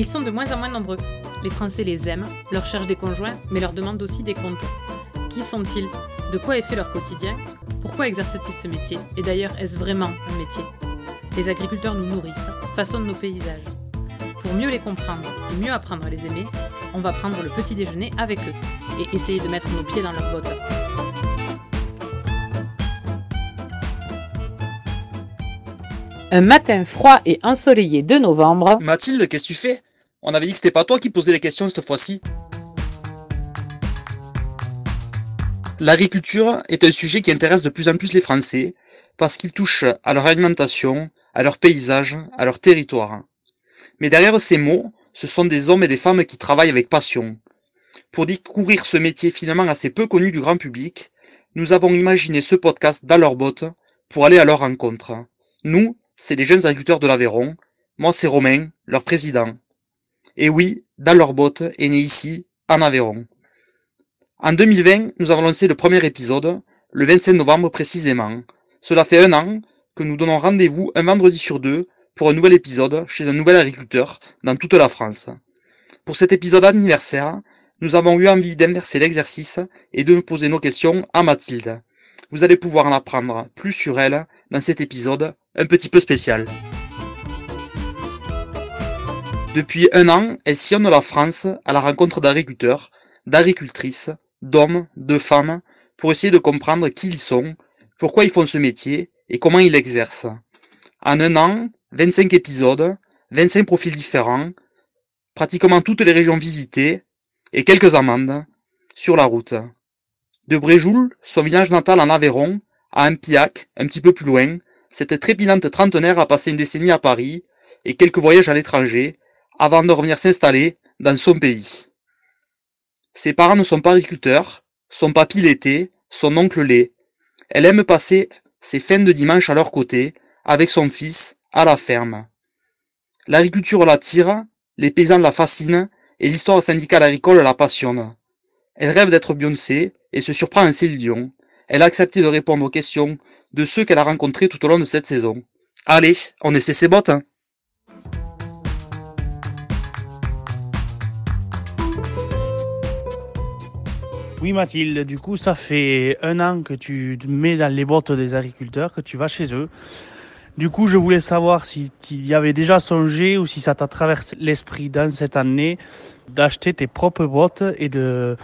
Ils sont de moins en moins nombreux. Les Français les aiment, leur cherchent des conjoints, mais leur demandent aussi des comptes. Qui sont-ils? De quoi est fait leur quotidien? Pourquoi exercent-ils ce métier? Et d'ailleurs, est-ce vraiment un métier? Les agriculteurs nous nourrissent, façonnent nos paysages. Pour mieux les comprendre et mieux apprendre à les aimer, on va prendre le petit déjeuner avec eux et essayer de mettre nos pieds dans leurs bottes. Un matin froid et ensoleillé de novembre. Mathilde, qu'est-ce que tu fais? On avait dit que c'était pas toi qui posais les questions cette fois-ci. L'agriculture est un sujet qui intéresse de plus en plus les Français parce qu'il touche à leur alimentation, à leur paysage, à leur territoire. Mais derrière ces mots, ce sont des hommes et des femmes qui travaillent avec passion. Pour découvrir ce métier finalement assez peu connu du grand public, nous avons imaginé ce podcast dans leur botte pour aller à leur rencontre. Nous, c'est les jeunes agriculteurs de l'Aveyron. Moi, c'est Romain, leur président. Et oui, dans leur botte est né ici, en Aveyron. En 2020, nous avons lancé le premier épisode, le 25 novembre précisément. Cela fait un an que nous donnons rendez-vous un vendredi sur deux pour un nouvel épisode chez un nouvel agriculteur dans toute la France. Pour cet épisode anniversaire, nous avons eu envie d'inverser l'exercice et de nous poser nos questions à Mathilde. Vous allez pouvoir en apprendre plus sur elle dans cet épisode un petit peu spécial. Depuis un an, elle sillonne la France à la rencontre d'agriculteurs, d'agricultrices, d'hommes, de femmes, pour essayer de comprendre qui ils sont, pourquoi ils font ce métier et comment ils l'exercent. En un an, 25 épisodes, 25 profils différents, pratiquement toutes les régions visitées et quelques amendes sur la route. De Bréjoul, son village natal en Aveyron, à Ampiac, un petit peu plus loin, cette trépidante trentenaire a passé une décennie à Paris et quelques voyages à l'étranger avant de revenir s'installer dans son pays. Ses parents ne sont pas agriculteurs, son papy l'était, son oncle l'est. Elle aime passer ses fins de dimanche à leur côté, avec son fils, à la ferme. L'agriculture l'attire, les paysans la fascinent et l'histoire syndicale agricole la passionne. Elle rêve d'être Beyoncé et se surprend en Céline Elle a accepté de répondre aux questions de ceux qu'elle a rencontrés tout au long de cette saison. Allez, on essaie ses bottes. Hein. Oui Mathilde, du coup ça fait un an que tu te mets dans les bottes des agriculteurs, que tu vas chez eux. Du coup je voulais savoir si tu y avais déjà songé ou si ça t'a traversé l'esprit dans cette année d'acheter tes propres bottes et de,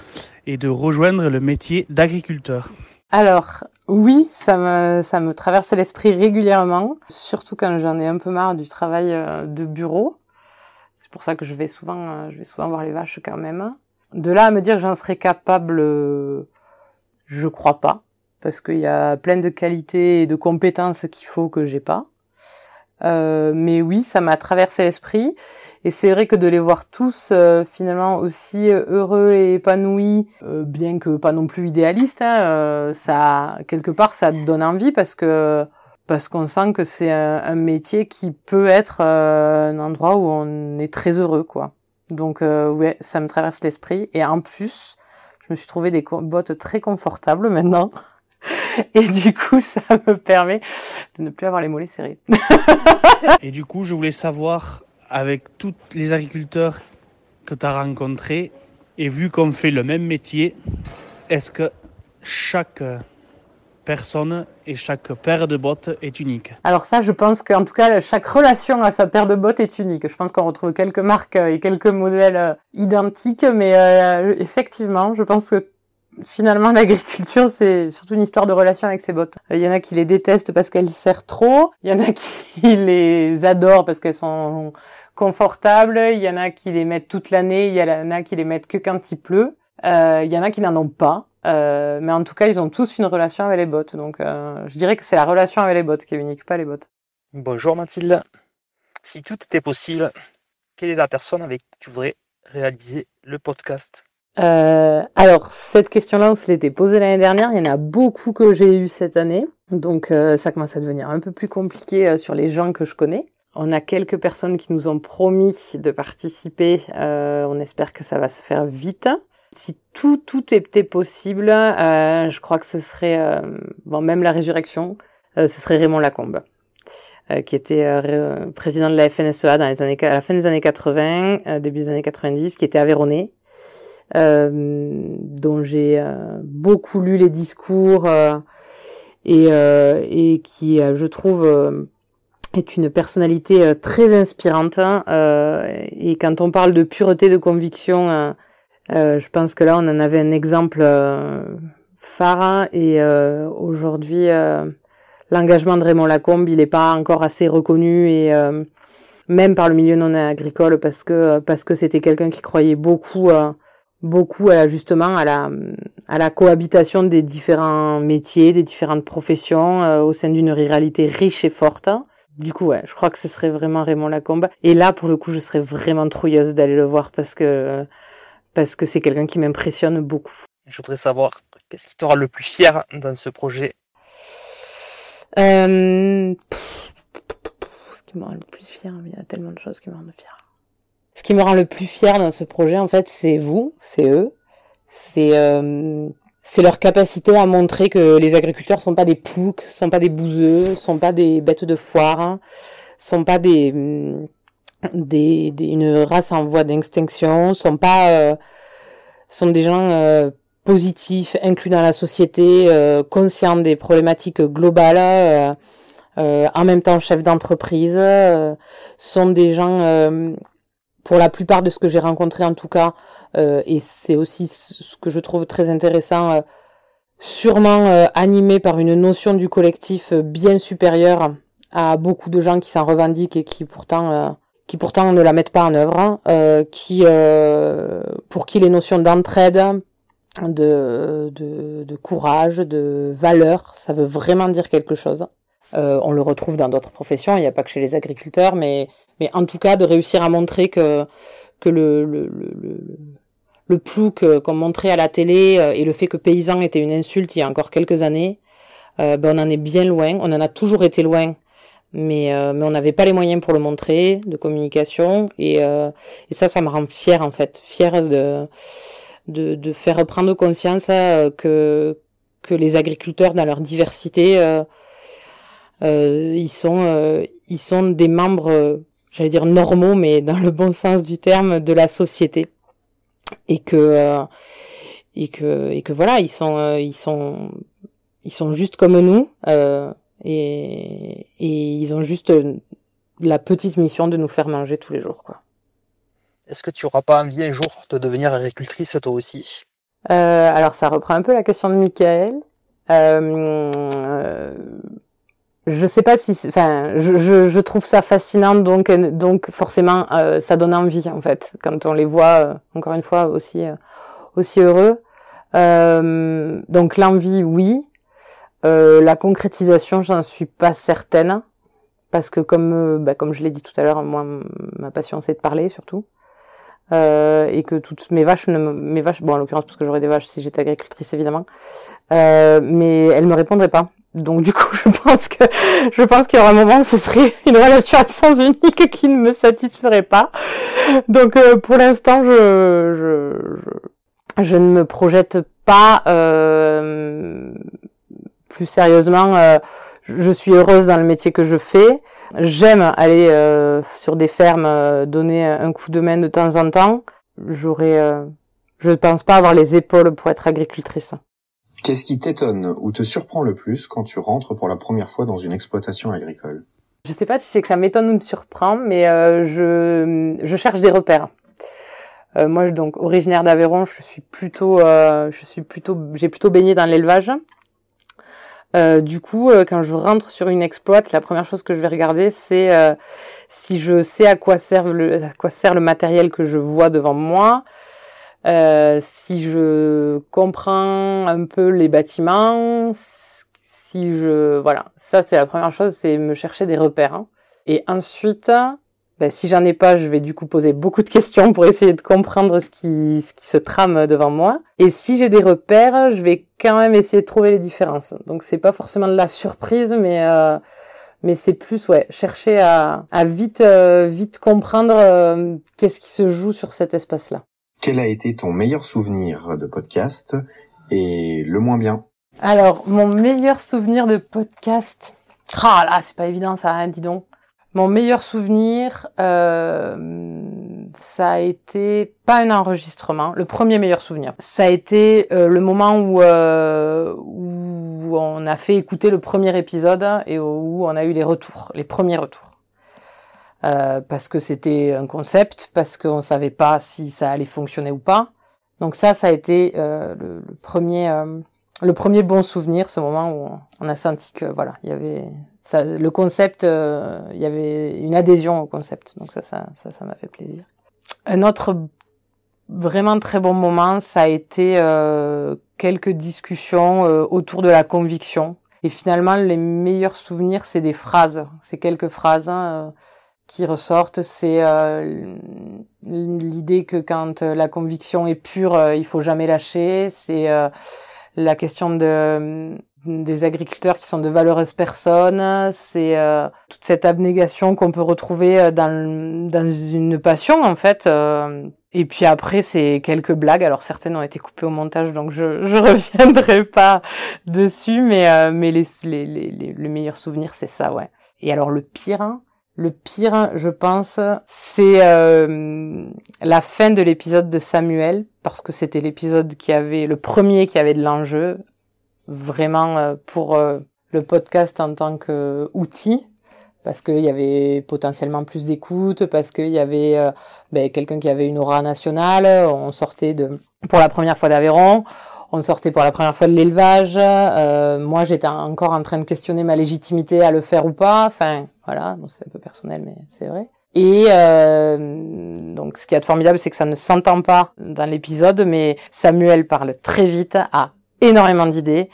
et de rejoindre le métier d'agriculteur. Alors, oui, ça me, ça me traverse l'esprit régulièrement, surtout quand j'en ai un peu marre du travail euh, de bureau. C'est pour ça que je vais souvent, euh, je vais souvent voir les vaches quand même. De là à me dire que j'en serais capable, euh, je crois pas, parce qu'il y a plein de qualités et de compétences qu'il faut que j'ai pas. Euh, mais oui, ça m'a traversé l'esprit. Et c'est vrai que de les voir tous euh, finalement aussi heureux et épanouis, bien que pas non plus idéalistes, hein, ça quelque part ça donne envie parce que parce qu'on sent que c'est un, métier qui peut être un endroit où on est très heureux quoi. Donc euh, ouais, ça me traverse l'esprit. Et en plus, je me suis trouvé des bottes très confortables maintenant. Et du coup, ça me permet de ne plus avoir les mollets serrés. Et du coup, je voulais savoir, avec tous les agriculteurs que tu as rencontrés, et vu qu'on fait le même métier, est-ce que chaque personne et chaque paire de bottes est unique. Alors ça, je pense qu'en tout cas, chaque relation à sa paire de bottes est unique. Je pense qu'on retrouve quelques marques et quelques modèles euh, identiques, mais euh, effectivement, je pense que finalement, l'agriculture, c'est surtout une histoire de relation avec ses bottes. Il y en a qui les détestent parce qu'elles serrent trop, il y en a qui les adorent parce qu'elles sont confortables, il y en a qui les mettent toute l'année, il y en a qui les mettent que quand il pleut, euh, il y en a qui n'en ont pas. Euh, mais en tout cas, ils ont tous une relation avec les bottes. Donc, euh, je dirais que c'est la relation avec les bottes qui est unique, pas les bottes. Bonjour Mathilde. Si tout était possible, quelle est la personne avec qui tu voudrais réaliser le podcast? Euh, Alors, cette question-là, on se l'était posée l'année dernière. Il y en a beaucoup que j'ai eu cette année. Donc, euh, ça commence à devenir un peu plus compliqué euh, sur les gens que je connais. On a quelques personnes qui nous ont promis de participer. on espère que ça va se faire vite. Si tout tout était possible, euh, je crois que ce serait euh, même la résurrection, euh, ce serait Raymond Lacombe. qui était président de la FNSEA années, à la fin des années 80, début des années 90, qui était avéronnais, dont j'ai beaucoup lu les discours et qui, je trouve, est une personnalité très inspirante. et quand on parle de pureté de conviction, je pense que là, on en avait un exemple phare et euh, aujourd'hui euh, l'engagement de Raymond Lacombe il n'est pas encore assez reconnu et euh, même par le milieu non agricole parce que parce que c'était quelqu'un qui croyait beaucoup beaucoup justement à la à la cohabitation des différents métiers des différentes professions au sein d'une ruralité riche et forte. Du coup ouais je crois que ce serait vraiment Raymond Lacombe. Et là pour le coup je serais vraiment trouilleuse d'aller le voir parce que parce que c'est quelqu'un qui m'impressionne beaucoup. Je voudrais savoir Qu'est-ce qui te rend le plus fier dans ce projet? Euh... Ce qui me rend le plus fier, il y a tellement de choses qui me rendent fier. Ce qui me rend le plus fier dans ce projet, en fait, c'est vous, c'est eux, c'est euh, c'est leur capacité à montrer que les agriculteurs sont pas des ploucs, sont pas des bouseux, sont pas des bêtes de foire, hein, sont pas des, des, des une race en voie d'extinction, sont pas euh, sont des gens euh, positif, inclus dans la société, euh, conscient des problématiques globales, euh, euh, en même temps chef d'entreprise, sont des gens, pour la plupart de ce que j'ai rencontré en tout cas, et c'est aussi ce que je trouve très intéressant, sûrement animés par une notion du collectif bien supérieure à beaucoup de gens qui s'en revendiquent et qui pourtant qui pourtant ne la mettent pas en œuvre, hein, qui pour qui les notions d'entraide, de, de, de, courage, de valeur. Ça veut vraiment dire quelque chose. Euh, on le retrouve dans d'autres professions, il n'y a pas que chez les agriculteurs, mais, mais en tout cas de réussir à montrer que, que le, le, le, le plouc qu'on montrait à la télé euh, et le fait que paysan était une insulte il y a encore quelques années, euh, ben on en est bien loin, on en a toujours été loin, mais, euh, mais on n'avait pas les moyens pour le montrer, de communication, et, euh, et ça, ça me rend fière en fait, fière de de, de faire prendre conscience euh, que que les agriculteurs dans leur diversité euh, euh, ils sont ils sont des membres j'allais dire normaux mais dans le bon sens du terme de la société. Et que et que et que voilà ils sont ils sont ils sont juste comme nous et et ils ont juste la petite mission de nous faire manger tous les jours quoi est-ce que tu n'auras pas envie un jour de devenir agricultrice toi aussi? Euh, Alors ça reprend un peu la question de Michael. Euh, je sais pas si, enfin, je, je, je, trouve ça fascinant, donc donc forcément euh, ça donne envie en fait quand on les voit euh, encore une fois aussi euh, aussi heureux. Euh, donc l'envie, oui. La concrétisation, j'en suis pas certaine parce que comme bah, comme je l'ai dit tout à l'heure, moi ma passion c'est de parler surtout. Euh, et que toutes mes vaches, ne, mes vaches, bon en l'occurrence parce que j'aurais des vaches si j'étais agricultrice évidemment, euh, mais elles me répondraient pas. Donc du coup, je pense que je pense qu'il y aura un moment où ce serait une relation à sens unique qui ne me satisferait pas. Donc euh, pour l'instant, je, je, je ne me projette pas euh, plus sérieusement. Euh, je suis heureuse dans le métier que je fais. J'aime aller euh, sur des fermes, euh, donner un coup de main de temps en temps. J'aurais, euh, je ne pense pas avoir les épaules pour être agricultrice. Qu'est-ce qui t'étonne ou te surprend le plus quand tu rentres pour la première fois dans une exploitation agricole? Je ne sais pas si c'est que ça m'étonne ou me surprend, mais je, je cherche des repères. moi, donc originaire d'Aveyron, je suis plutôt, je suis plutôt, j'ai plutôt baigné dans l'élevage. Euh, du coup, euh, quand je rentre sur une exploite, la première chose que je vais regarder, c'est euh, si je sais à quoi, sert le, à quoi sert le matériel que je vois devant moi, si je comprends un peu les bâtiments, si je... Voilà, ça c'est la première chose, c'est me chercher des repères. Hein. Et ensuite, ben, si j'en ai pas, je vais du coup poser beaucoup de questions pour essayer de comprendre ce qui, ce qui se trame devant moi. Et si j'ai des repères, je vais quand même essayer de trouver les différences. Donc c'est pas forcément de la surprise, mais euh, mais c'est plus ouais chercher à, à vite euh, vite comprendre euh, qu'est-ce qui se joue sur cet espace-là. Quel a été ton meilleur souvenir de podcast et le moins bien? Alors mon meilleur souvenir de podcast? Ah là, c'est pas évident ça, hein, dis donc. Mon meilleur souvenir, euh, ça a été pas un enregistrement, le premier meilleur souvenir. Ça a été euh, le moment où, euh, où on a fait écouter le premier épisode et où on a eu les retours, les premiers retours. Parce que c'était un concept, parce qu'on savait pas si ça allait fonctionner ou pas. Donc ça, ça a été le, premier, le premier bon souvenir, ce moment où on a senti que voilà, il y avait ça, le concept, euh, il y avait une adhésion au concept. Donc ça, ça, ça, ça m'a fait plaisir. Un autre vraiment très bon moment, ça a été euh, quelques discussions euh, autour de la conviction. Et finalement, les meilleurs souvenirs, c'est des phrases, c'est quelques phrases. Hein, qui ressortent, c'est euh, l'idée que quand la conviction est pure, euh, il faut jamais lâcher. C'est euh, la question de des agriculteurs qui sont de valeureuses personnes. C'est toute cette abnégation qu'on peut retrouver dans dans une passion en fait. et puis après, c'est quelques blagues. Alors certaines ont été coupées au montage, donc je je reviendrai pas dessus. Mais mais les les les, les le meilleur souvenir, c'est ça, ouais. Et alors le pire. Hein, le pire, je pense, c'est euh, la fin de l'épisode de Samuel, parce que c'était l'épisode qui avait le premier qui avait de l'enjeu, vraiment euh, pour euh, le podcast en tant qu'outil, parce qu'il y avait potentiellement plus d'écoute, parce qu'il y avait euh, ben, quelqu'un qui avait une aura nationale, on sortait de pour la première fois d'Aveyron, on sortait pour la première fois de l'élevage. Euh, moi, j'étais encore en train de questionner ma légitimité à le faire ou pas. Enfin, voilà, c'est un peu personnel, mais c'est vrai. Et euh, donc, ce qui est formidable, c'est que ça ne s'entend pas dans l'épisode, mais Samuel parle très vite, a énormément d'idées.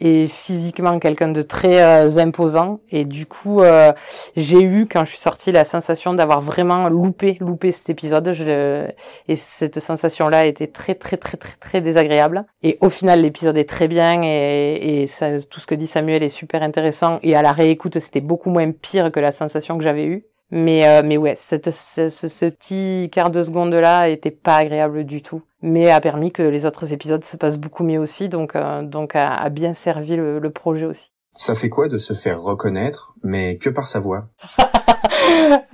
Et physiquement quelqu'un de très euh, imposant. Et du coup euh, j'ai eu quand je suis sortie la sensation d'avoir vraiment loupé loupé cet épisode. Je, et cette sensation là était très très très très très désagréable. Et au final l'épisode est très bien. Et, et ça, tout ce que dit Samuel est super intéressant. Et à la réécoute c'était beaucoup moins pire que la sensation que j'avais eue. Mais euh, mais ouais ce, ce, ce petit quart de seconde là était pas agréable du tout mais a permis que les autres épisodes se passent beaucoup mieux aussi, donc, euh, donc a, a, bien servi le, le, projet aussi. Ça fait quoi de se faire reconnaître, mais que par sa voix?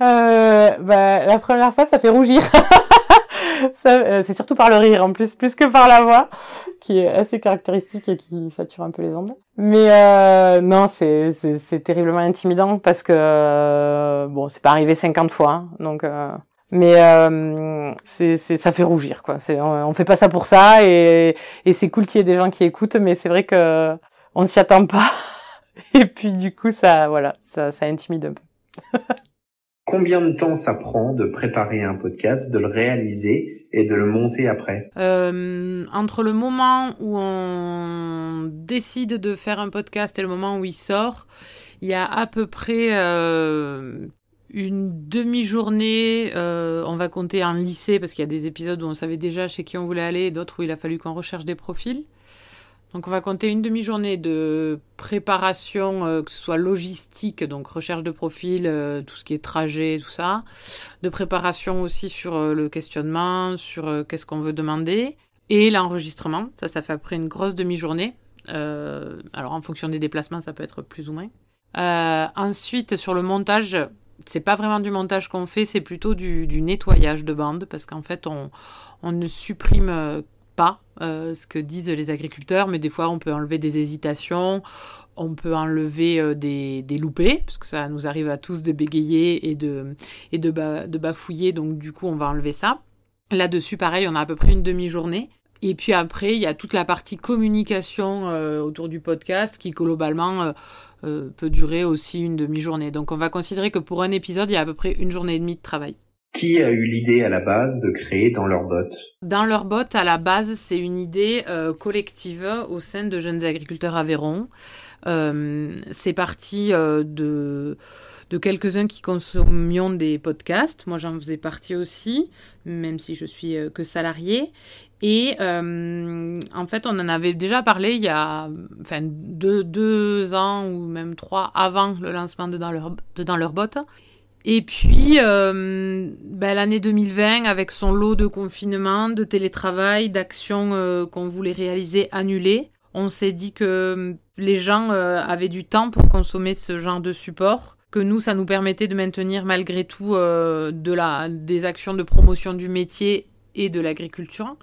Euh, bah, La première fois, ça fait rougir. euh, c'est surtout par le rire en plus, plus que par la voix, qui est assez caractéristique et qui sature un peu les ondes. Mais euh, non, c'est terriblement intimidant parce que, euh, bon, c'est pas arrivé 50 fois, hein, donc... Mais euh, c'est, c'est, ça fait rougir quoi. C'est, on, on fait pas ça pour ça et, et c'est cool qu'il y ait des gens qui écoutent, mais c'est vrai que on s'y attend pas. Et puis du coup ça, voilà, ça, ça intimide un peu. Combien de temps ça prend de préparer un podcast, de le réaliser et de le monter après? Euh, Entre le moment où on décide de faire un podcast et le moment où il sort, il y a à peu près euh, une demi-journée, euh, on va compter en lycée parce qu'il y a des épisodes où on savait déjà chez qui on voulait aller et d'autres où il a fallu qu'on recherche des profils. Donc on va compter une demi-journée de préparation, euh, que ce soit logistique, donc recherche de profil, euh, tout ce qui est trajet, tout ça, de préparation aussi sur euh, le questionnement, sur qu'est-ce qu'on veut demander, et l'enregistrement. Ça, ça fait après une grosse demi-journée. Alors en fonction des déplacements, ça peut être plus ou moins. ensuite, sur le montage, c'est pas vraiment du montage qu'on fait, c'est plutôt du, nettoyage de bande, parce qu'en fait, on, ne supprime pas euh, ce que disent les agriculteurs, mais des fois, on peut enlever des hésitations, on peut enlever euh, des, des, loupés, parce que ça nous arrive à tous de bégayer et de, et de, ba, de bafouiller, donc du coup, on va enlever ça. Là-dessus, pareil, on a à peu près une demi-journée. Et puis après, il y a toute la partie communication euh, autour du podcast qui globalement euh, euh, peut durer aussi une demi-journée. Donc on va considérer que pour un épisode, il y a à peu près une journée et demie de travail. Qui a eu l'idée à la base de créer Dans leur botte Dans leur botte, à la base, c'est une idée euh, collective au sein de Jeunes Agriculteurs Aveyron. Euh, c'est parti euh, de, de quelques-uns qui consommions des podcasts. Moi, j'en faisais partie aussi, même si je suis que salarié. Et euh, en fait, on en avait déjà parlé il y a enfin, deux, deux ans ou même trois avant le lancement de Dans leur, de Dans leur botte. Et puis, euh, ben, l'année 2020, avec son lot de confinement, de télétravail, d'actions euh, qu'on voulait réaliser annulées, On s'est dit que les gens avaient du temps pour consommer ce genre de support que nous, ça nous permettait de maintenir malgré tout de la, des actions de promotion du métier et de l'agriculture.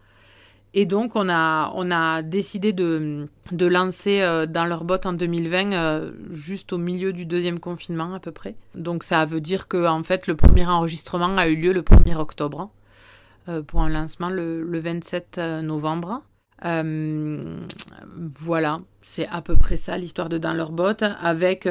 Et donc, on a, on a décidé de, de lancer euh, dans leur botte en 2020, euh, juste au milieu du deuxième confinement à peu près. Donc, ça veut dire que en fait, le premier enregistrement a eu lieu le 1er octobre euh, pour un lancement le, le 27 novembre. voilà, c'est à peu près ça l'histoire de Dans leur botte. Avec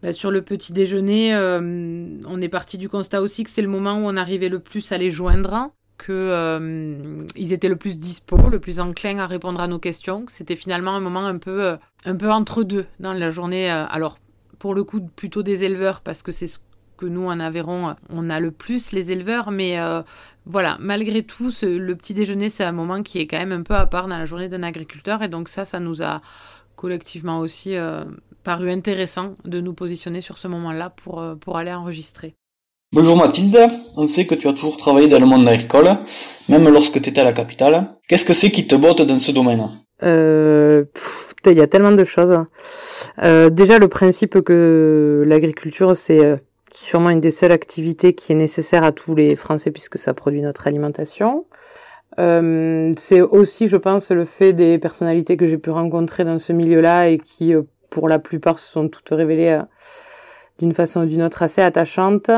bah, sur le petit déjeuner, on est parti du constat aussi que c'est le moment où on arrivait le plus à les joindre qu'ils euh, étaient le plus dispo, le plus enclin à répondre à nos questions. C'était finalement un moment un peu, euh, un peu entre deux dans la journée. Euh, alors, pour le coup, plutôt des éleveurs, parce que c'est ce que nous en Aveyron, on a le plus les éleveurs, mais voilà, malgré tout, le petit déjeuner, c'est un moment qui est quand même un peu à part dans la journée d'un agriculteur, et donc ça, ça nous a collectivement aussi paru intéressant de nous positionner sur ce moment-là pour, pour aller enregistrer. Bonjour Mathilde, on sait que tu as toujours travaillé dans le monde agricole, même lorsque tu étais à la capitale. Qu'est-ce que c'est qui te botte dans ce domaine? Euh, Il y a tellement de choses. Euh, déjà le principe que l'agriculture c'est euh, sûrement une des seules activités qui est nécessaire à tous les Français puisque ça produit notre alimentation. Euh, c'est aussi, je pense, le fait des personnalités que j'ai pu rencontrer dans ce milieu-là et qui, pour la plupart, se sont toutes révélées d'une façon ou d'une autre assez attachantes.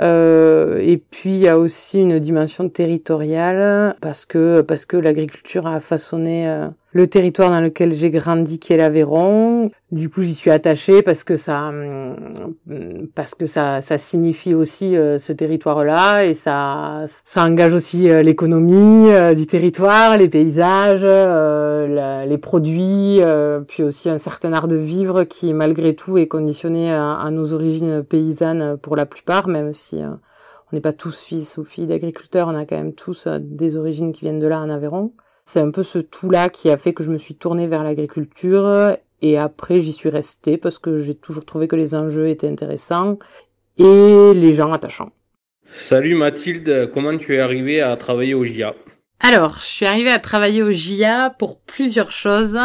Euh, et puis il y a aussi une dimension territoriale parce que parce que l'agriculture a façonné euh, le territoire dans lequel j'ai grandi, qui est l'Aveyron. Du coup, j'y suis attachée parce que ça, hum, parce que ça, ça signifie aussi euh, ce territoire-là et ça, ça engage aussi euh, l'économie euh, du territoire, les paysages, les produits, puis aussi un certain art de vivre qui, malgré tout, est conditionné à, à nos origines paysannes pour la plupart, même si on n'est pas tous fils ou filles d'agriculteurs, on a quand même tous des origines qui viennent de là en Aveyron. C'est un peu ce tout-là qui a fait que je me suis tournée vers l'agriculture et après j'y suis restée parce que j'ai toujours trouvé que les enjeux étaient intéressants et les gens attachants. Salut Mathilde, comment tu es arrivée à travailler au GIA alors, je suis arrivée à travailler au GIA pour plusieurs choses,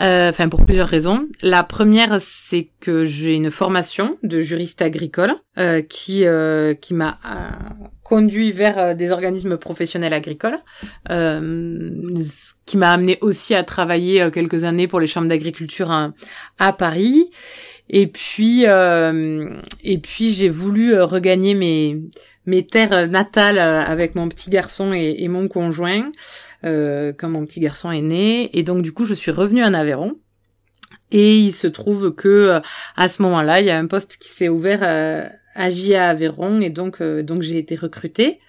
euh, enfin pour plusieurs raisons. La première, c'est que j'ai une formation de juriste agricole euh, qui euh, qui m'a conduit vers des organismes professionnels agricoles, qui m'a amené aussi à travailler quelques années pour les chambres d'agriculture à, à, Paris. Et puis et puis j'ai voulu regagner mes mes terres natales euh, avec mon petit garçon et, mon conjoint euh, quand mon petit garçon est né. Et donc du coup, je suis revenue en Aveyron. Et il se trouve que euh, à ce moment-là, il y a un poste qui s'est ouvert à GIA Aveyron et donc donc j'ai été recrutée.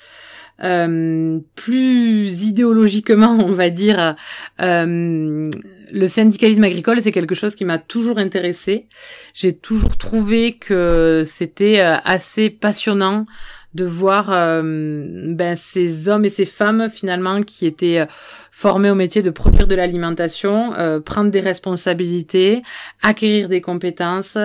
plus idéologiquement, on va dire, le syndicalisme agricole, c'est quelque chose qui m'a toujours intéressé. J'ai toujours trouvé que c'était assez passionnant de voir euh, ben, ces hommes et ces femmes finalement qui étaient euh, formés au métier de produire de l'alimentation, euh, prendre des responsabilités, acquérir des compétences,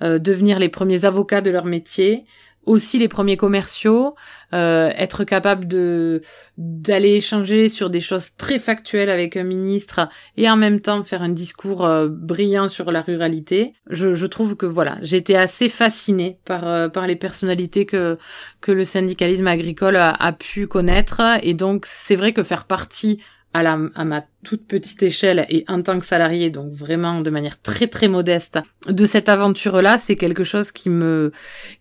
devenir les premiers avocats de leur métier, aussi les premiers commerciaux, euh, être capable de d'aller échanger sur des choses très factuelles avec un ministre et en même temps faire un discours euh, brillant sur la ruralité. Je, je trouve que voilà, j'étais assez fascinée par euh, par les personnalités que que le syndicalisme agricole a, a pu connaître et donc c'est vrai que faire partie à, la, à ma toute petite échelle et en tant que salarié, donc vraiment de manière très très modeste, de cette aventure-là, c'est quelque chose qui me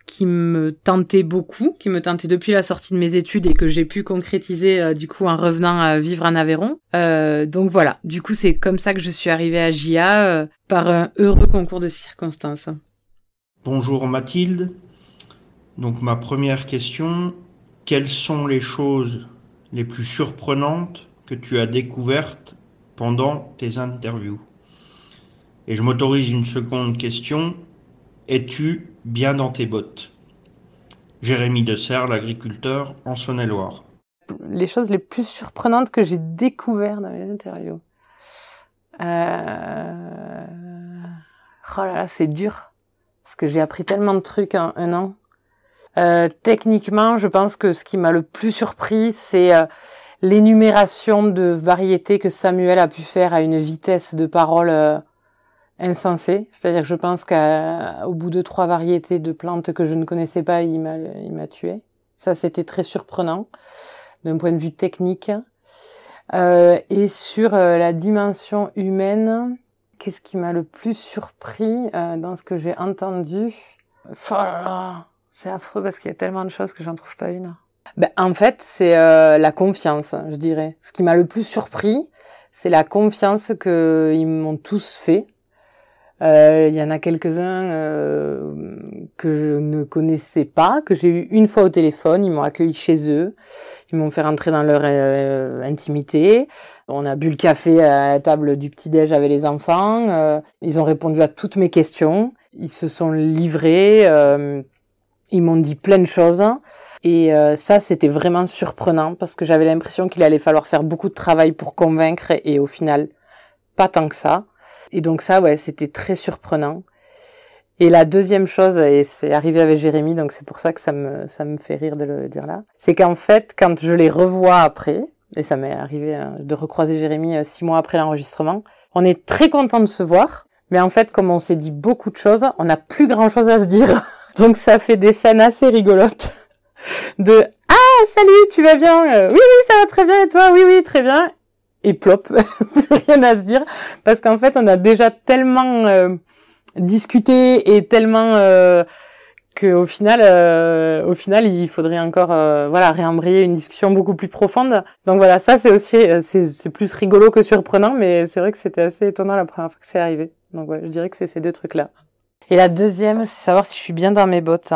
qui me tentait beaucoup, qui me tentait depuis la sortie de mes études et que j'ai pu concrétiser euh, du coup en revenant à vivre en Aveyron. Euh, donc voilà, du coup c'est comme ça que je suis arrivée à JA euh, par un heureux concours de circonstances. Bonjour Mathilde. Donc ma première question, quelles sont les choses les plus surprenantes que tu as découvertes pendant tes interviews Et je m'autorise une seconde question. Es-tu bien dans tes bottes? Jérémy de Serre, l'agriculteur en Saône-et-Loire. Les choses les plus surprenantes que j'ai découvertes dans mes interviews. Euh... Oh là là, c'est dur. Parce que j'ai appris tellement de trucs en un an. Euh, techniquement, je pense que ce qui m'a le plus surpris, c'est euh, l'énumération de variétés que Samuel a pu faire à une vitesse de parole euh, insensée. C'est-à-dire que je pense qu'au bout de trois variétés de plantes que je ne connaissais pas, il m'a, il m'a tué. Ça, c'était très surprenant d'un point de vue technique. Euh, et sur euh, la dimension humaine, qu'est-ce qui m'a le plus surpris euh, dans ce que j'ai entendu? Oh là là, c'est affreux parce qu'il y a tellement de choses que j'en trouve pas une. Ben, en fait, c'est euh, la confiance, je dirais. Ce qui m'a le plus surpris, c'est la confiance qu'ils m'ont tous fait. Euh, Il y en a quelques-uns euh, que je ne connaissais pas, que j'ai eu une fois au téléphone. Ils m'ont accueilli chez eux. Ils m'ont fait rentrer dans leur euh, intimité. On a bu le café à la table du petit-déj avec les enfants. Euh, ils ont répondu à toutes mes questions. Ils se sont livrés. euh, ils m'ont dit plein de choses. Et euh, ça, c'était vraiment surprenant parce que j'avais l'impression qu'il allait falloir faire beaucoup de travail pour convaincre et au final, pas tant que ça. Et donc ça, ouais, c'était très surprenant. Et la deuxième chose, et c'est arrivé avec Jérémy, donc c'est pour ça que ça me, ça me fait rire de le dire là, c'est qu'en fait, quand je les revois après, et ça m'est arrivé euh, de recroiser Jérémy euh, six mois après l'enregistrement, on est très content de se voir, mais en fait, comme on s'est dit beaucoup de choses, on n'a plus grand chose à se dire. donc ça fait des scènes assez rigolotes de ah salut tu vas bien? Euh, oui oui ça va très bien et toi? Oui oui très bien. Et plop plus rien à se dire parce qu'en fait on a déjà tellement euh, discuté et tellement euh, que au final euh, au final il faudrait encore euh, voilà réembrayer une discussion beaucoup plus profonde. Donc voilà ça c'est aussi c'est plus rigolo que surprenant mais c'est vrai que c'était assez étonnant la première fois que c'est arrivé. Donc ouais je dirais que c'est ces deux trucs là et la deuxième c'est savoir si je suis bien dans mes bottes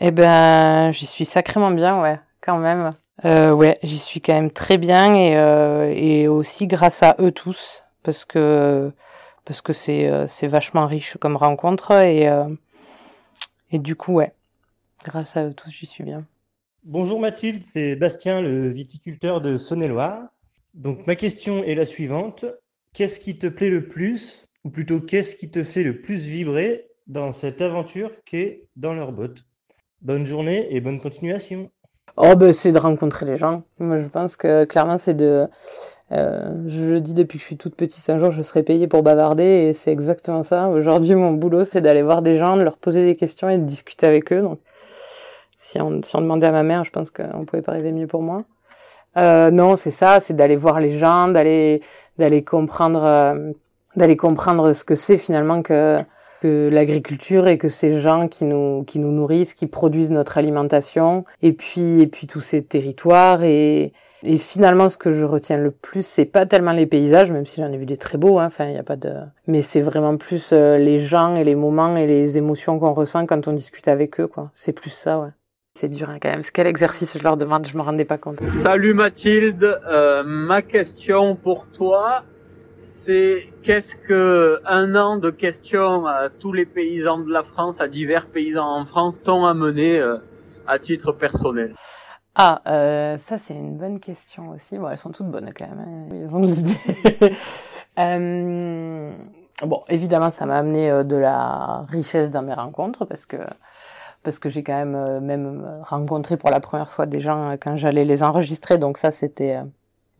eh ben, j'y suis sacrément bien, ouais, quand même. Euh, ouais, j'y suis quand même très bien et, euh, et aussi grâce à eux tous, parce que parce que c'est euh, c'est vachement riche comme rencontre et du coup, ouais, grâce à eux tous, j'y suis bien. Bonjour Mathilde, c'est Bastien, le viticulteur de Saône-et-Loire. Donc ma question est la suivante. Qu'est-ce qui te plaît le plus, ou plutôt qu'est-ce qui te fait le plus vibrer dans cette aventure qu'est dans leur botte? Bonne journée et bonne continuation. Oh ben c'est de rencontrer les gens. Moi je pense que clairement c'est de euh, je le dis depuis que je suis toute petite, un jour je serai payée pour bavarder et c'est exactement ça. Aujourd'hui mon boulot c'est d'aller voir des gens, de leur poser des questions et de discuter avec eux. Donc si on, demandait à ma mère, je pense qu'on pouvait pas rêver mieux pour moi. Euh, non, c'est ça, c'est d'aller voir les gens, d'aller d'aller comprendre euh, d'aller comprendre ce que c'est finalement que que l'agriculture et que ces gens qui nous qui nous nourrissent, qui produisent notre alimentation, et puis et puis tous ces territoires et et finalement ce que je retiens le plus, c'est pas tellement les paysages, même si j'en ai vu des très beaux, hein, enfin il y a pas de, mais c'est vraiment plus euh, les gens et les moments et les émotions qu'on ressent quand on discute avec eux, quoi. C'est plus ça, ouais. C'est dur hein, quand même. C'est quel exercice je leur demande, je me rendais pas compte. Salut Mathilde, Euh, ma question pour toi, c'est qu'est-ce que un an de questions à tous les paysans de la France, à divers paysans en France, t'ont amené euh, à titre personnel? Ah, euh, ça c'est une bonne question aussi. Bon, elles sont toutes bonnes quand même. hein. Elles ont de l'idée. Euh, bon, évidemment, ça m'a amené de la richesse dans mes rencontres parce que parce que j'ai quand même même rencontré pour la première fois des gens quand j'allais les enregistrer. Donc ça, c'était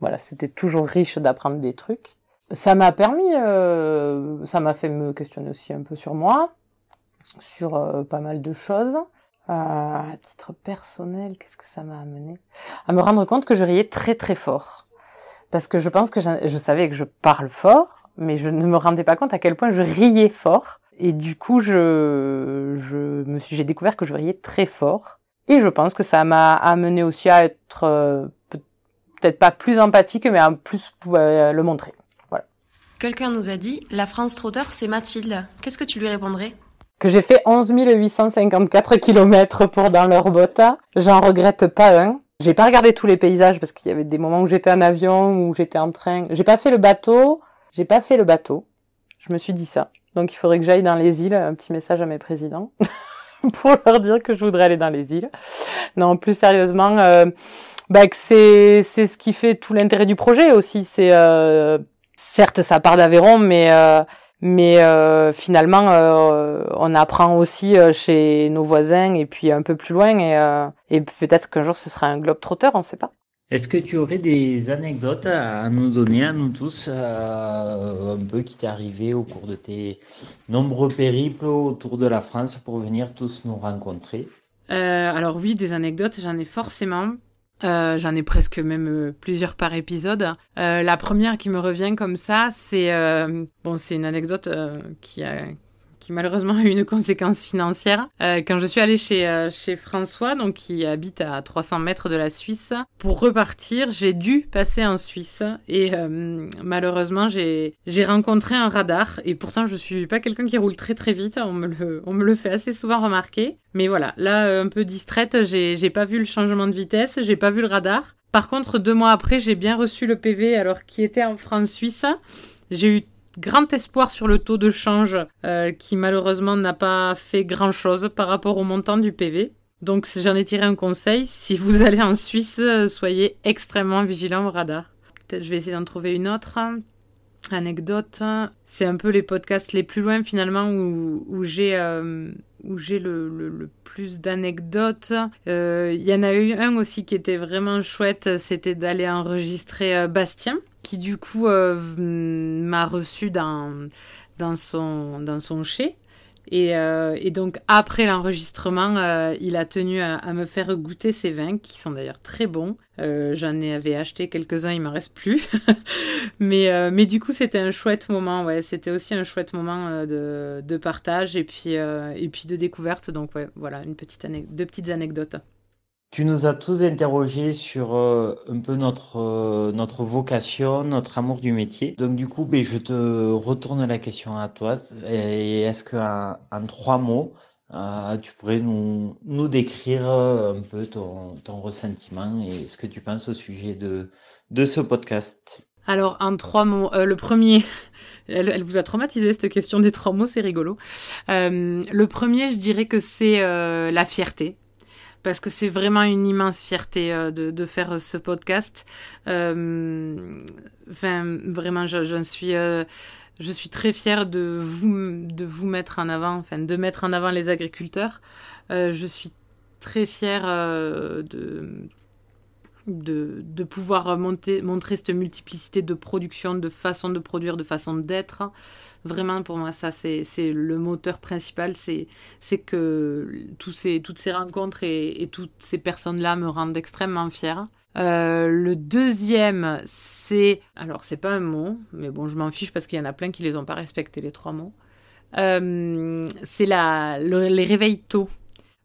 voilà, c'était toujours riche d'apprendre des trucs. Ça m'a permis, euh, ça m'a fait me questionner aussi un peu sur moi, sur euh, pas mal de choses. Euh, à titre personnel, qu'est-ce que ça m'a amené? À me rendre compte que je riais très très fort. Parce que je pense que je savais que je parle fort, mais je ne me rendais pas compte à quel point je riais fort. Et du coup, je, je me suis, j'ai découvert que je riais très fort. Et je pense que ça m'a amené aussi à être euh, peut- peut-être pas plus empathique, mais à plus pouvoir le montrer. Quelqu'un nous a dit La France Trotteur, c'est Mathilde. Qu'est-ce que tu lui répondrais? Que j'ai fait 11 854 kilomètres pour dans leur botta. J'en regrette pas un. J'ai pas regardé tous les paysages parce qu'il y avait des moments où j'étais en avion, où j'étais en train. J'ai pas fait le bateau. J'ai pas fait le bateau. Je me suis dit ça. Donc il faudrait que j'aille dans les îles. Un petit message à mes présidents pour leur dire que je voudrais aller dans les îles. Non, plus sérieusement, euh, bah, c'est c'est ce qui fait tout l'intérêt du projet aussi. C'est euh, certes ça part d'Aveyron, mais euh, mais euh, finalement euh, on apprend aussi euh, chez nos voisins et puis un peu plus loin et euh, et peut-être qu'un jour ce sera un globe trotteur, on sait pas. Est-ce que tu aurais des anecdotes à nous donner, à nous tous, euh, un peu qui t'est arrivé au cours de tes nombreux périples autour de la France pour venir tous nous rencontrer? Euh, Alors oui, des anecdotes, j'en ai forcément. Euh, j'en ai presque même plusieurs par épisode. la première qui me revient comme ça, c'est bon, c'est une anecdote qui a malheureusement a eu une conséquence financière. Euh, quand je suis allée chez, euh, chez François, donc qui habite à 300 mètres de la Suisse, pour repartir, j'ai dû passer en Suisse et euh, malheureusement j'ai rencontré un radar et pourtant je suis pas quelqu'un qui roule très très vite, on me le, on me le fait assez souvent remarquer. Mais voilà, là un peu distraite, j'ai pas vu le changement de vitesse, j'ai pas vu le radar. Par contre, deux mois après, j'ai bien reçu le PV alors qui était en France-Suisse. J'ai eu grand espoir sur le taux de change euh, qui malheureusement n'a pas fait grand-chose par rapport au montant du PV. Donc j'en ai tiré un conseil, si vous allez en Suisse, euh, soyez extrêmement vigilant au radar. Peut-être je vais essayer d'en trouver une autre anecdote. C'est un peu les podcasts les plus loin finalement où, euh, où j'ai le, plus d'anecdotes. Il y en a eu un aussi qui était vraiment chouette, c'était d'aller enregistrer Bastien qui du coup euh, m'a reçu dans, dans, son, dans son chez. Et, euh, et, donc après l'enregistrement, euh, il a tenu à, me faire goûter ses vins, qui sont d'ailleurs très bons. J'en avais acheté quelques-uns, il m'en reste plus. mais, mais du coup, c'était un chouette moment. Ouais, c'était aussi un chouette moment de, de, partage et puis, et puis de découverte. Donc ouais, voilà, une petite deux petites anecdotes. Tu nous as tous interrogés sur euh, un peu notre, euh, notre vocation, notre amour du métier. Donc du coup, ben, je te retourne la question à toi. Est-ce qu'en en trois mots, euh, tu pourrais nous, nous décrire un peu ton, ressentiment et ce que tu penses au sujet de, de ce podcast? Alors, en trois mots, le premier, elle, vous a traumatisé cette question des trois mots, c'est rigolo. le premier, je dirais que c'est la fierté parce que c'est vraiment une immense fierté euh, de, faire euh, ce podcast. Euh, enfin, vraiment, je, suis, je suis très fière de vous, de vous mettre en avant, enfin, de mettre en avant les agriculteurs. je suis très fière de de, de, pouvoir montrer cette multiplicité de production, de façon de produire, de façon d'être. Vraiment, pour moi, ça, c'est le moteur principal. C'est que tous ces, toutes ces rencontres et, et toutes ces personnes-là me rendent extrêmement fière. Euh, le deuxième, c'est... Alors, c'est pas un mot, mais bon, je m'en fiche parce qu'il y en a plein qui les ont pas respectés, les trois mots. Euh, c'est le, les réveils tôt.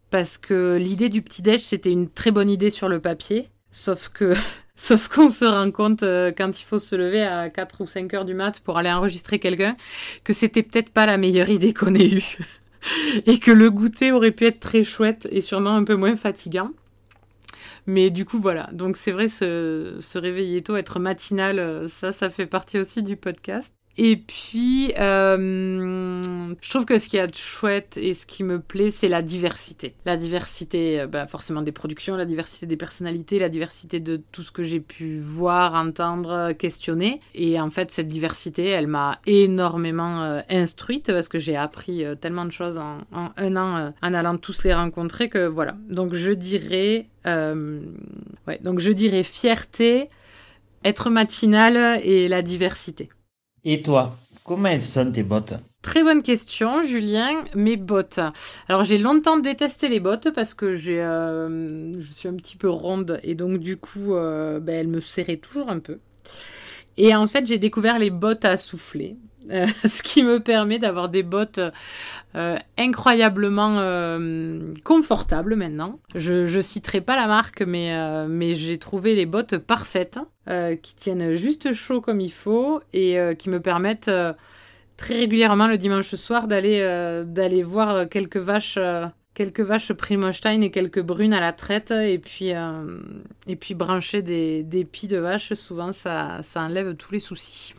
Parce que l'idée du petit-déj, c'était une très bonne idée sur le papier. Sauf que, sauf qu'on se rend compte euh, quand il faut se lever à 4 ou 5 heures du mat pour aller enregistrer quelqu'un que c'était peut-être pas la meilleure idée qu'on ait eue. et que le goûter aurait pu être très chouette et sûrement un peu moins fatigant. Mais du coup, voilà. Donc, c'est vrai, se, se réveiller tôt, être matinal, euh, ça, ça fait partie aussi du podcast. Et puis, euh, je trouve que ce qui est de chouette et ce qui me plaît, c'est la diversité. La diversité, euh, bah, forcément des productions, la diversité des personnalités, la diversité de tout ce que j'ai pu voir, entendre, questionner. Et en fait, cette diversité, elle m'a énormément euh, instruite parce que j'ai appris tellement de choses en, un an en allant tous les rencontrer que voilà. Donc, je dirais, ouais, donc je dirais fierté, être matinal et la diversité. Et toi, comment elles sont tes bottes? Très bonne question, Julien. Mes bottes. Alors j'ai longtemps détesté les bottes parce que j'ai, euh, je suis un petit peu ronde et donc du coup, euh, ben, elles me serraient toujours un peu. Et en fait, j'ai découvert les bottes à souffler. Euh, ce qui me permet d'avoir des bottes euh, incroyablement euh, confortables maintenant. Je, je citerai pas la marque, mais, j'ai trouvé les bottes parfaites, qui tiennent juste chaud comme il faut et qui me permettent très régulièrement le dimanche soir d'aller voir quelques vaches quelques vaches Primostein et quelques brunes à la traite et puis brancher des, des pieds de vache souvent ça, ça enlève tous les soucis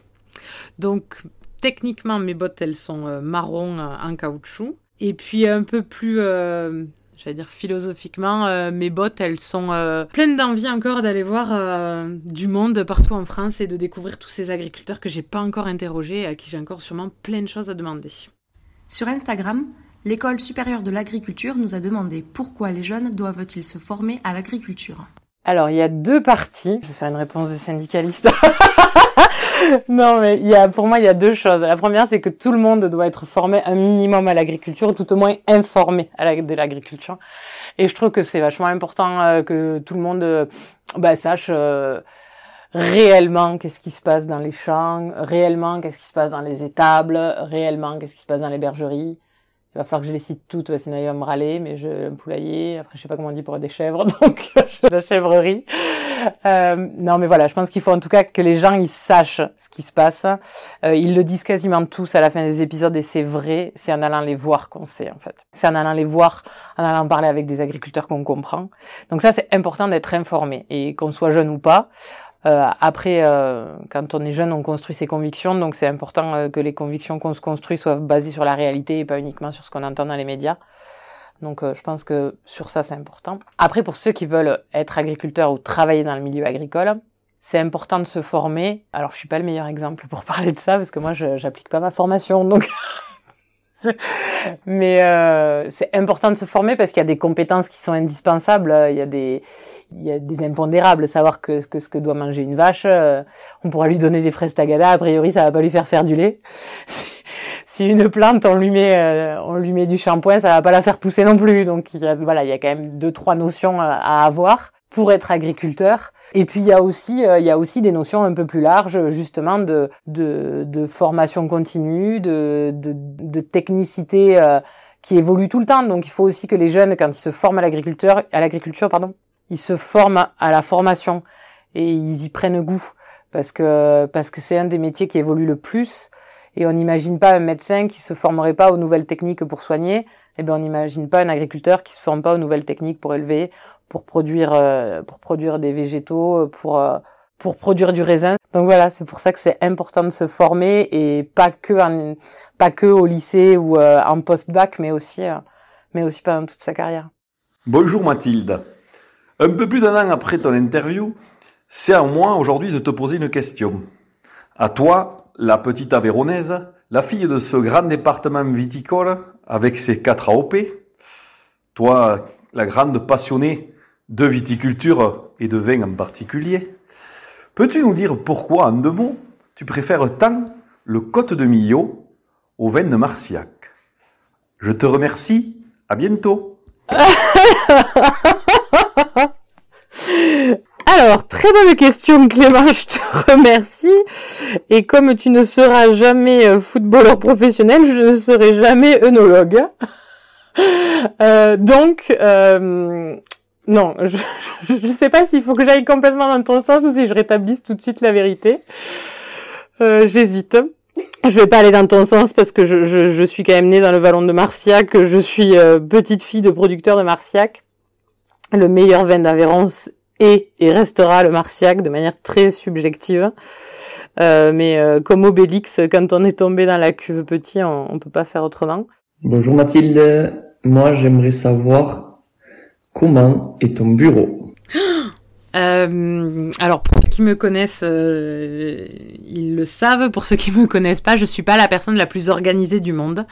donc techniquement, mes bottes, elles sont euh, marron euh, en caoutchouc. Et puis un peu plus, euh, j'allais dire philosophiquement, mes bottes, elles sont pleines d'envie encore d'aller voir du monde partout en France et de découvrir tous ces agriculteurs que j'ai pas encore interrogés et à qui j'ai encore sûrement plein de choses à demander. Sur Instagram, l'École supérieure de l'agriculture nous a demandé pourquoi les jeunes doivent-ils se former à l'agriculture. Alors, il y a deux parties. Je vais faire une réponse de syndicaliste. non, mais il y a, pour moi, il y a deux choses. La première, c'est que tout le monde doit être formé un minimum à l'agriculture, tout au moins informé de l'agriculture. Et je trouve que c'est vachement important euh, que tout le monde euh, bah, sache euh, réellement qu'est-ce qui se passe dans les champs, réellement qu'est-ce qui se passe dans les étables, réellement qu'est-ce qui se passe dans les bergeries. Il va falloir que je les cite toutes, sinon il va me râler, mais je un poulailler. Après, je sais pas comment on dit pour des chèvres, donc la chèvrerie. Euh, non, mais voilà, je pense qu'il faut en tout cas que les gens ils sachent ce qui se passe. Euh, ils le disent quasiment tous à la fin des épisodes et c'est vrai. C'est en allant les voir qu'on sait en fait. C'est en allant les voir, en allant parler avec des agriculteurs qu'on comprend. Donc ça, c'est important d'être informé et qu'on soit jeune ou pas. Euh, après, euh, quand on est jeune, on construit ses convictions, donc c'est important euh, que les convictions qu'on se construit soient basées sur la réalité et pas uniquement sur ce qu'on entend dans les médias. Donc je pense que sur ça, c'est important. Après, pour ceux qui veulent être agriculteurs ou travailler dans le milieu agricole, c'est important de se former. Alors, je suis pas le meilleur exemple pour parler de ça parce que moi, je j'applique pas ma formation, donc. Mais c'est important de se former parce qu'il y a des compétences qui sont indispensables. Il y a des y a des impondérables, savoir que, ce que doit manger une vache, euh, on pourra lui donner des fraises tagada, a priori ça va pas lui faire faire du lait. si une plante on lui met euh, on lui met du shampoing, ça va pas la faire pousser non plus. Donc il y a, voilà, il y a quand même deux trois notions à, avoir pour être agriculteur. Et puis il y a aussi euh, il y a aussi des notions un peu plus larges justement de de, de formation continue, de de, de technicité qui évolue tout le temps. Donc il faut aussi que les jeunes quand ils se forment à l'agriculteur à l'agriculture pardon, ils se forment à la formation et ils y prennent goût parce que parce que c'est un des métiers qui évolue le plus. Et on n'imagine pas un médecin qui se formerait pas aux nouvelles techniques pour soigner. Et eh bien on n'imagine pas un agriculteur qui se forme pas aux nouvelles techniques pour élever pour produire euh, pour produire des végétaux pour euh, pour produire du raisin. Donc voilà c'est pour ça que c'est important de se former et pas que en, pas que au lycée ou euh, en post-bac mais aussi mais aussi pendant toute sa carrière. Bonjour Mathilde un peu plus d'un an après ton interview, c'est à moi aujourd'hui de te poser une question. À toi, la petite Aveyronnaise, la fille de ce grand département viticole avec ses quatre AOP, toi, la grande passionnée de viticulture et de vin en particulier, peux-tu nous dire pourquoi, en deux mots, tu préfères tant le Côte de Millau au vin de Marciac? Je te remercie, à bientôt Alors, très bonne question Clément, je te remercie. Et comme tu ne seras jamais euh, footballeur professionnel, je ne serai jamais œnologue. Euh, donc, euh, non, je ne sais pas s'il faut que j'aille complètement dans ton sens ou si je rétablisse tout de suite la vérité. J'hésite. Je vais pas aller dans ton sens parce que je, je, suis quand même née dans le vallon de Marciac. Je suis petite fille de producteur de Marciac. Le meilleur vin d'Aveyron et restera le Marciac de manière très subjective. Euh, mais euh, comme Obélix, quand on est tombé dans la cuve petit, on, on peut pas faire autrement. Bonjour Mathilde, moi j'aimerais savoir comment est ton bureau. Euh, alors pour ceux qui me connaissent, euh, ils le savent. Pour ceux qui me connaissent pas, je suis pas la personne la plus organisée du monde.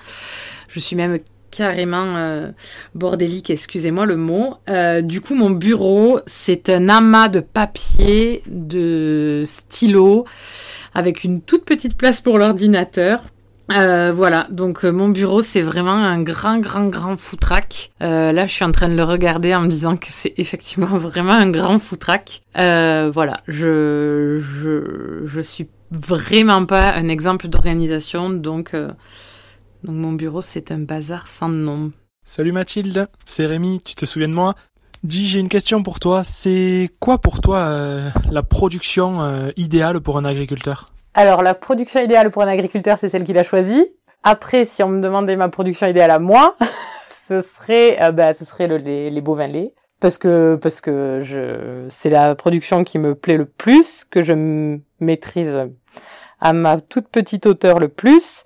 Je suis même carrément euh, bordélique, excusez-moi le mot. Euh, du coup, mon bureau, c'est un amas de papier, de stylos, avec une toute petite place pour l'ordinateur. Euh, voilà, donc mon bureau c'est vraiment un grand, grand, grand foutraque. là, je suis en train de le regarder en me disant que c'est effectivement vraiment un grand foutraque. voilà, je, je, je suis vraiment pas un exemple d'organisation, donc donc mon bureau, c'est un bazar sans nom. Salut Mathilde, c'est Rémi, tu te souviens de moi? Dis, j'ai une question pour toi. C'est quoi pour toi euh, la production euh, idéale pour un agriculteur? Alors la production idéale pour un agriculteur, c'est celle qu'il a choisie. Après, si on me demandait ma production idéale à moi, ce serait, euh, bah, ce serait les, les bovins laits parce que parce que je c'est la production qui me plaît le plus, que je maîtrise à ma toute petite hauteur le plus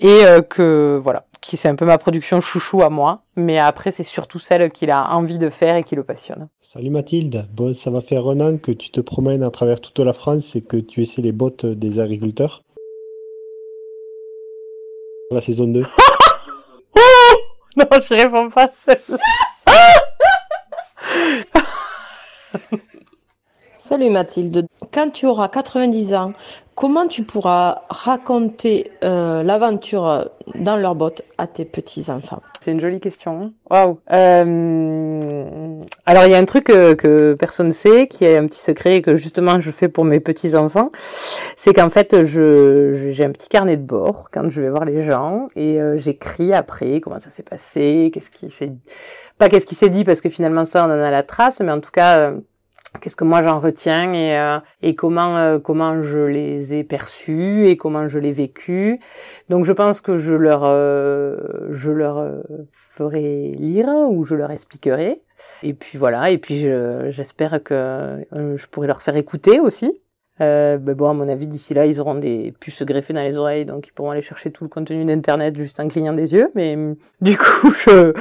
et euh, que voilà, qui c'est un peu ma production chouchou à moi, mais après c'est surtout celle qu'il a envie de faire et qui le passionne. Salut Mathilde, bon ça va faire un an que tu te promènes à travers toute la France et que tu essaies les bottes des agriculteurs. La saison 2. non, je réponds pas à celle-là. Salut Mathilde. Quand tu auras 90 ans, comment tu pourras raconter euh, l'aventure dans leur botte à tes petits-enfants? C'est une jolie question. Waouh. Euh, alors il y a un truc que, personne sait, qui est un petit secret et que justement je fais pour mes petits-enfants, c'est qu'en fait je- j'ai un petit carnet de bord quand je vais voir les gens et euh, j'écris après comment ça s'est passé, qu'est-ce qui s'est pas qu'est-ce qui s'est dit parce que finalement ça on en a la trace, mais en tout cas euh, qu'est-ce que moi j'en retiens et, euh, et comment euh, comment je les ai perçus et comment je l'ai vécu. Donc je pense que je leur euh, je leur euh, ferai lire ou je leur expliquerai. Et puis voilà, et puis je- j'espère que euh, je pourrai leur faire écouter aussi. Euh, ben bon, à mon avis, d'ici là, ils auront des puces greffées dans les oreilles, donc ils pourront aller chercher tout le contenu d'internet juste en clignant des yeux. Mais du coup, je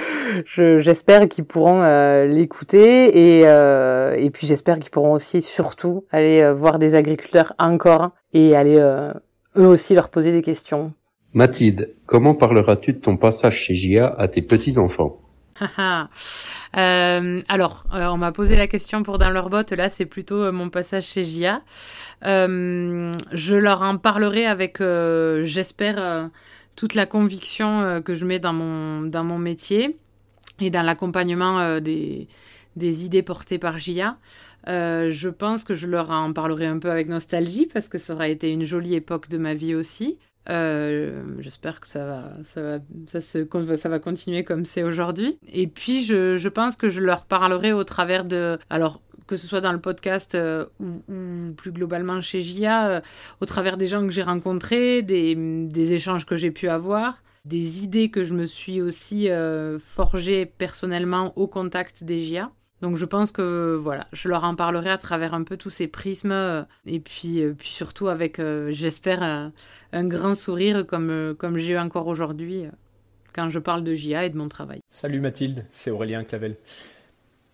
je- j'espère qu'ils pourront euh, l'écouter et euh, et puis j'espère qu'ils pourront aussi surtout aller euh, voir des agriculteurs encore et aller euh, eux aussi leur poser des questions. Mathilde, comment parleras-tu de ton passage chez JA à tes petits-enfants? Euh, alors, euh, on m'a posé la question pour dans leur botte. Là, c'est plutôt euh, mon passage chez JA. Je leur en parlerai avec, j'espère, toute la conviction que je mets dans mon, dans mon métier et dans l'accompagnement des, des idées portées par JA. Euh, je pense que je leur en parlerai un peu avec nostalgie parce que ça aura été une jolie époque de ma vie aussi. Euh, J'espère que ça va, ça va, ça va continuer comme c'est aujourd'hui. Et puis, je, pense que je leur parlerai au travers de, alors que ce soit dans le podcast euh, ou, plus globalement chez JA, euh, au travers des gens que j'ai rencontrés, des, des échanges que j'ai pu avoir, des idées que je me suis aussi forgées personnellement au contact des JA. Donc je pense que voilà, je leur en parlerai à travers un peu tous ces prismes euh, et puis, euh, puis surtout avec, euh, j'espère, un grand sourire comme, comme j'ai eu encore aujourd'hui quand je parle de JA et de mon travail. Salut Mathilde, c'est Aurélien Clavel.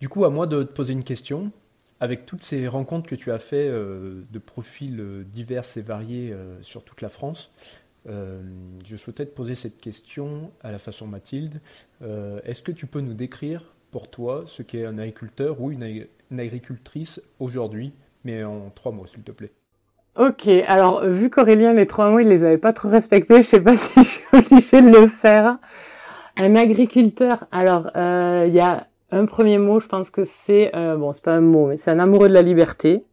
Du coup, à moi de te poser une question. Avec toutes ces rencontres que tu as fait euh, de profils divers et variés sur toute la France, je souhaitais te poser cette question à la façon Mathilde. Est-ce que tu peux nous décrire pour toi ce qu'est un agriculteur ou une, ag- une agricultrice aujourd'hui, mais en trois mots, s'il te plaît Ok, alors vu qu'Aurélien les trois mots il les avait pas trop respectés, je sais pas si je suis obligée de le faire. Un agriculteur, alors euh, il y a un premier mot, je pense que c'est euh, bon c'est pas un mot, mais c'est un amoureux de la liberté.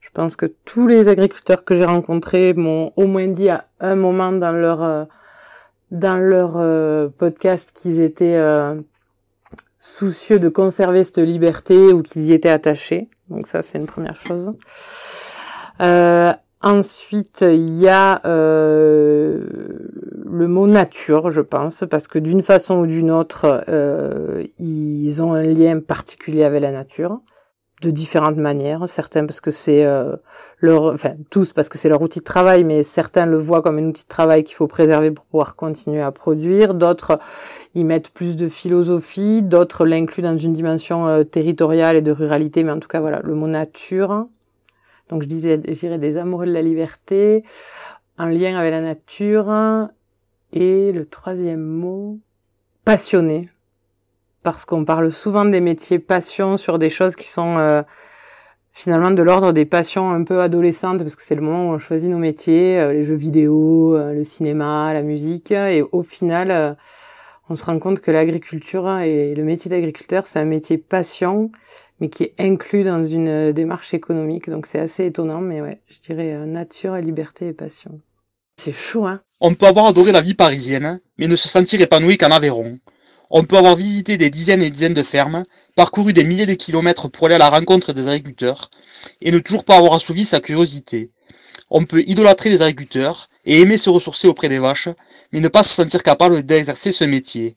Je pense que tous les agriculteurs que j'ai rencontrés m'ont au moins dit à un moment dans leur euh, dans leur euh, podcast qu'ils étaient soucieux de conserver cette liberté ou qu'ils y étaient attachés. Donc ça c'est une première chose. Euh, ensuite, il y a euh, le mot nature, je pense, parce que d'une façon ou d'une autre, euh, ils ont un lien particulier avec la nature, de différentes manières. Certains parce que c'est euh, leur, enfin tous parce que c'est leur outil de travail, mais certains le voient comme un outil de travail qu'il faut préserver pour pouvoir continuer à produire. D'autres y mettent plus de philosophie, d'autres l'incluent dans une dimension euh, territoriale et de ruralité, mais en tout cas voilà, le mot nature. Donc je disais, je dirais des amoureux de la liberté, en lien avec la nature. Et le troisième mot, passionné. Parce qu'on parle souvent des métiers passion sur des choses qui sont euh, finalement de l'ordre des passions un peu adolescentes, parce que c'est le moment où on choisit nos métiers, euh, les jeux vidéo, euh, le cinéma, la musique. Et au final, on se rend compte que l'agriculture et le métier d'agriculteur, c'est un métier passion mais qui est inclus dans une euh, démarche économique. Donc c'est assez étonnant, mais ouais, je dirais euh, nature, liberté et passion. C'est chaud, hein On peut avoir adoré la vie parisienne, mais ne se sentir épanoui qu'en Aveyron. On peut avoir visité des dizaines et dizaines de fermes, parcouru des milliers de kilomètres pour aller à la rencontre des agriculteurs, et ne toujours pas avoir assouvi sa curiosité. On peut idolâtrer les agriculteurs et aimer se ressourcer auprès des vaches, mais ne pas se sentir capable d'exercer ce métier.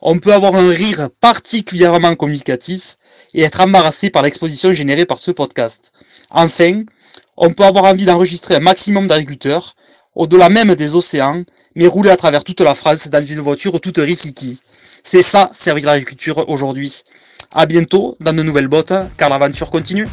On peut avoir un rire particulièrement communicatif et être embarrassé par l'exposition générée par ce podcast. Enfin, on peut avoir envie d'enregistrer un maximum d'agriculteurs, au-delà même des océans, mais rouler à travers toute la France dans une voiture toute rikiki. C'est ça, servir l'agriculture aujourd'hui. À bientôt dans de nouvelles bottes, car l'aventure continue.